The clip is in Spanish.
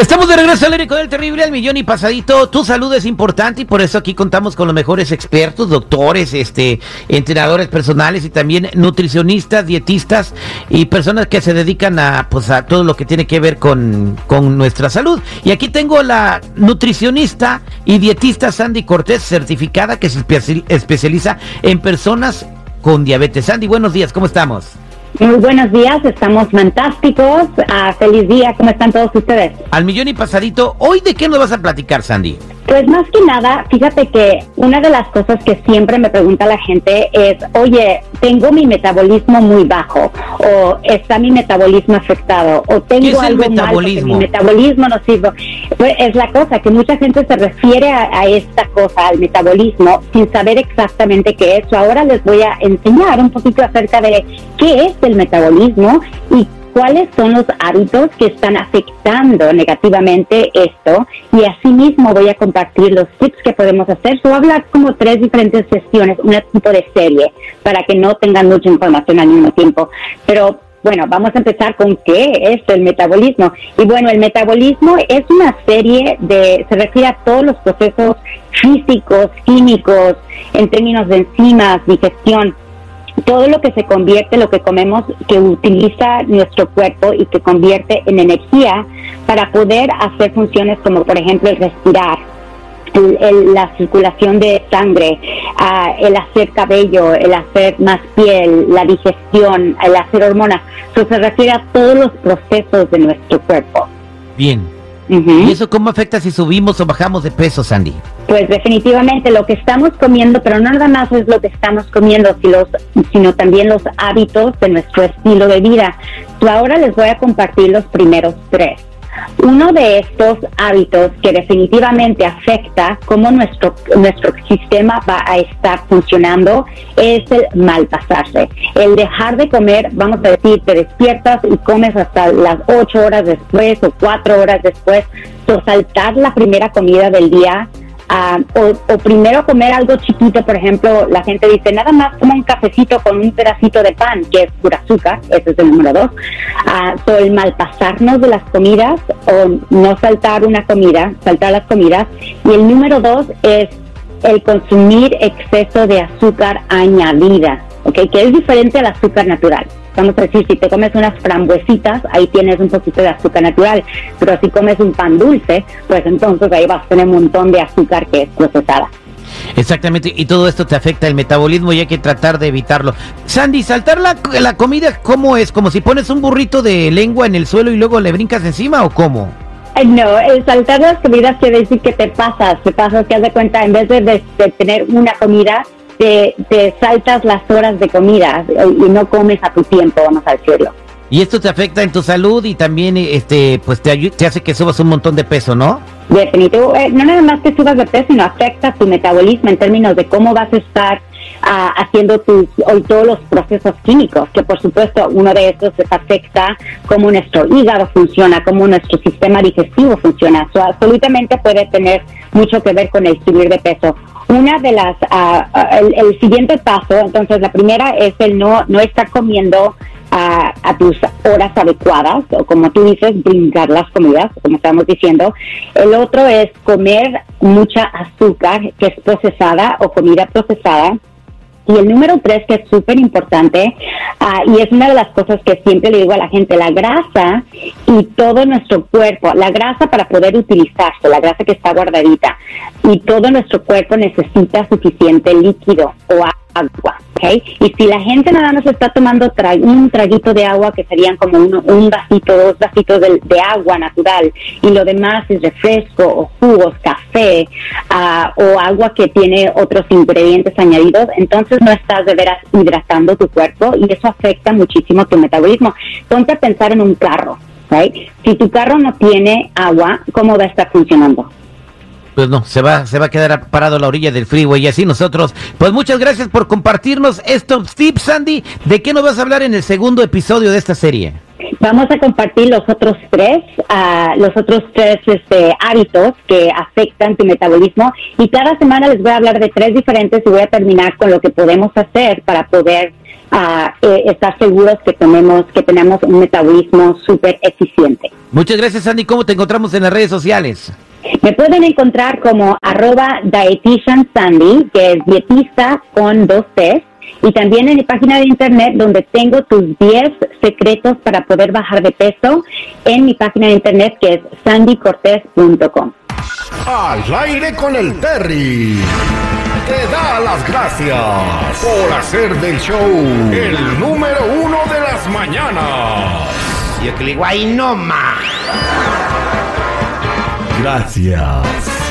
Estamos de regreso al Erico del Terrible, al millón y pasadito. Tu salud es importante y por eso aquí contamos con los mejores expertos, doctores, este, entrenadores personales y también nutricionistas, dietistas y personas que se dedican a, pues, a todo lo que tiene que ver con, con nuestra salud. Y aquí tengo la nutricionista y dietista Sandy Cortés, certificada que se especializa en personas con diabetes. Sandy, buenos días, ¿cómo estamos? Muy buenos días, estamos fantásticos. Ah, feliz día, ¿cómo están todos ustedes? Al millón y pasadito, ¿hoy de qué nos vas a platicar, Sandy? Pues más que nada, fíjate que una de las cosas que siempre me pregunta la gente es, oye, tengo mi metabolismo muy bajo, o está mi metabolismo afectado, o tengo ¿Qué es algo el metabolismo? mal, mi metabolismo no sirve. Pues es la cosa, que mucha gente se refiere a, a, esta cosa, al metabolismo, sin saber exactamente qué es. Ahora les voy a enseñar un poquito acerca de qué es el metabolismo y cuáles son los hábitos que están afectando negativamente esto y asimismo voy a compartir los tips que podemos hacer. a hablar como tres diferentes sesiones, un tipo de serie, para que no tengan mucha información al mismo tiempo. Pero bueno, vamos a empezar con qué es el metabolismo. Y bueno, el metabolismo es una serie de, se refiere a todos los procesos físicos, químicos, en términos de enzimas, digestión, todo lo que se convierte, lo que comemos, que utiliza nuestro cuerpo y que convierte en energía para poder hacer funciones como por ejemplo el respirar, la circulación de sangre, uh, el hacer cabello, el hacer más piel, la digestión, el hacer hormonas. Eso se refiere a todos los procesos de nuestro cuerpo. Bien, ¿Y eso cómo afecta si subimos o bajamos de peso, Sandy? Pues definitivamente lo que estamos comiendo, pero no nada más es lo que estamos comiendo, sino también los hábitos de nuestro estilo de vida. Yo ahora les voy a compartir los primeros tres. Uno de estos hábitos que definitivamente afecta cómo nuestro, nuestro sistema va a estar funcionando es el malpasarse. El dejar de comer, vamos a decir, te despiertas y comes hasta las ocho horas después o cuatro horas después, o saltar la primera comida del día o, primero comer algo chiquito, por ejemplo, la gente dice, nada más como un cafecito con un pedacito de pan, que es pura azúcar, ese es el número dos. Uh, el malpasarnos de las comidas o no saltar una comida, saltar las comidas. Y el número dos es el consumir exceso de azúcar añadida, ¿ok? Que es diferente al azúcar natural vamos a decir, si te comes unas frambuesitas, ahí tienes un poquito de azúcar natural, pero si comes un pan dulce, pues entonces ahí vas a tener un montón de azúcar que es procesada. Exactamente, y todo esto te afecta el metabolismo y hay que tratar de evitarlo. Sandy, saltar la, la comida, ¿cómo es? ¿Como si pones un burrito de lengua en el suelo y luego le brincas encima o cómo? No, el saltar las comidas quiere decir que te pasas, te pasas, que haz de cuenta, en vez de, de tener una comida, te, saltas las horas de comida y no comes a tu tiempo, vamos a decirlo. Y esto te afecta en tu salud y también este pues te, te hace que subas un montón de peso, ¿no? Definitivo, eh, no nada más que subas de peso, sino afecta tu metabolismo en términos de cómo vas a estar ah, haciendo tus, hoy todos los procesos químicos, que por supuesto uno de estos afecta cómo nuestro hígado funciona, cómo nuestro sistema digestivo funciona. Eso absolutamente puede tener mucho que ver con el subir de peso. Una de las, uh, el, siguiente paso, entonces la primera es el no, no estar comiendo a, a, tus horas adecuadas, o como tú dices, brincar las comidas, como estamos diciendo. El otro es comer mucha azúcar que es procesada o comida procesada. Y el número tres, que es súper importante, uh, y es una de las cosas que siempre le digo a la gente, la grasa y todo nuestro cuerpo, la grasa para poder utilizarse, la grasa que está guardadita, y todo nuestro cuerpo necesita suficiente líquido o agua. Y si la gente nada más está tomando un traguito de agua, que serían como un vasito, dos vasitos de, agua natural, y lo demás es refresco o jugos, café uh, o agua que tiene otros ingredientes añadidos, entonces no estás de veras hidratando tu cuerpo y eso afecta muchísimo tu metabolismo. Ponte a pensar en un carro. Si tu carro no tiene agua, ¿cómo va a estar funcionando? Pues no, se va, se va a quedar parado a la orilla del freeway y así nosotros. Pues muchas gracias por compartirnos estos tips, Sandy. ¿De qué nos vas a hablar en el segundo episodio de esta serie? Vamos a compartir los otros tres, uh, los otros tres este, hábitos que afectan tu metabolismo y cada semana les voy a hablar de tres diferentes y voy a terminar con lo que podemos hacer para poder a eh, estar seguros que tenemos, que tenemos un metabolismo súper eficiente. Muchas gracias, Sandy. ¿Cómo te encontramos en las redes sociales? Me pueden encontrar como arroba dietitian Sandy, que es dietista con dos T's, y también en mi página de internet donde tengo tus 10 secretos para poder bajar de peso en mi página de internet que es sandycortez.com. Al aire con el Terry. Te da las gracias por hacer del show el número uno de las mañanas. Yo que le digo, ahí no más. Gracias.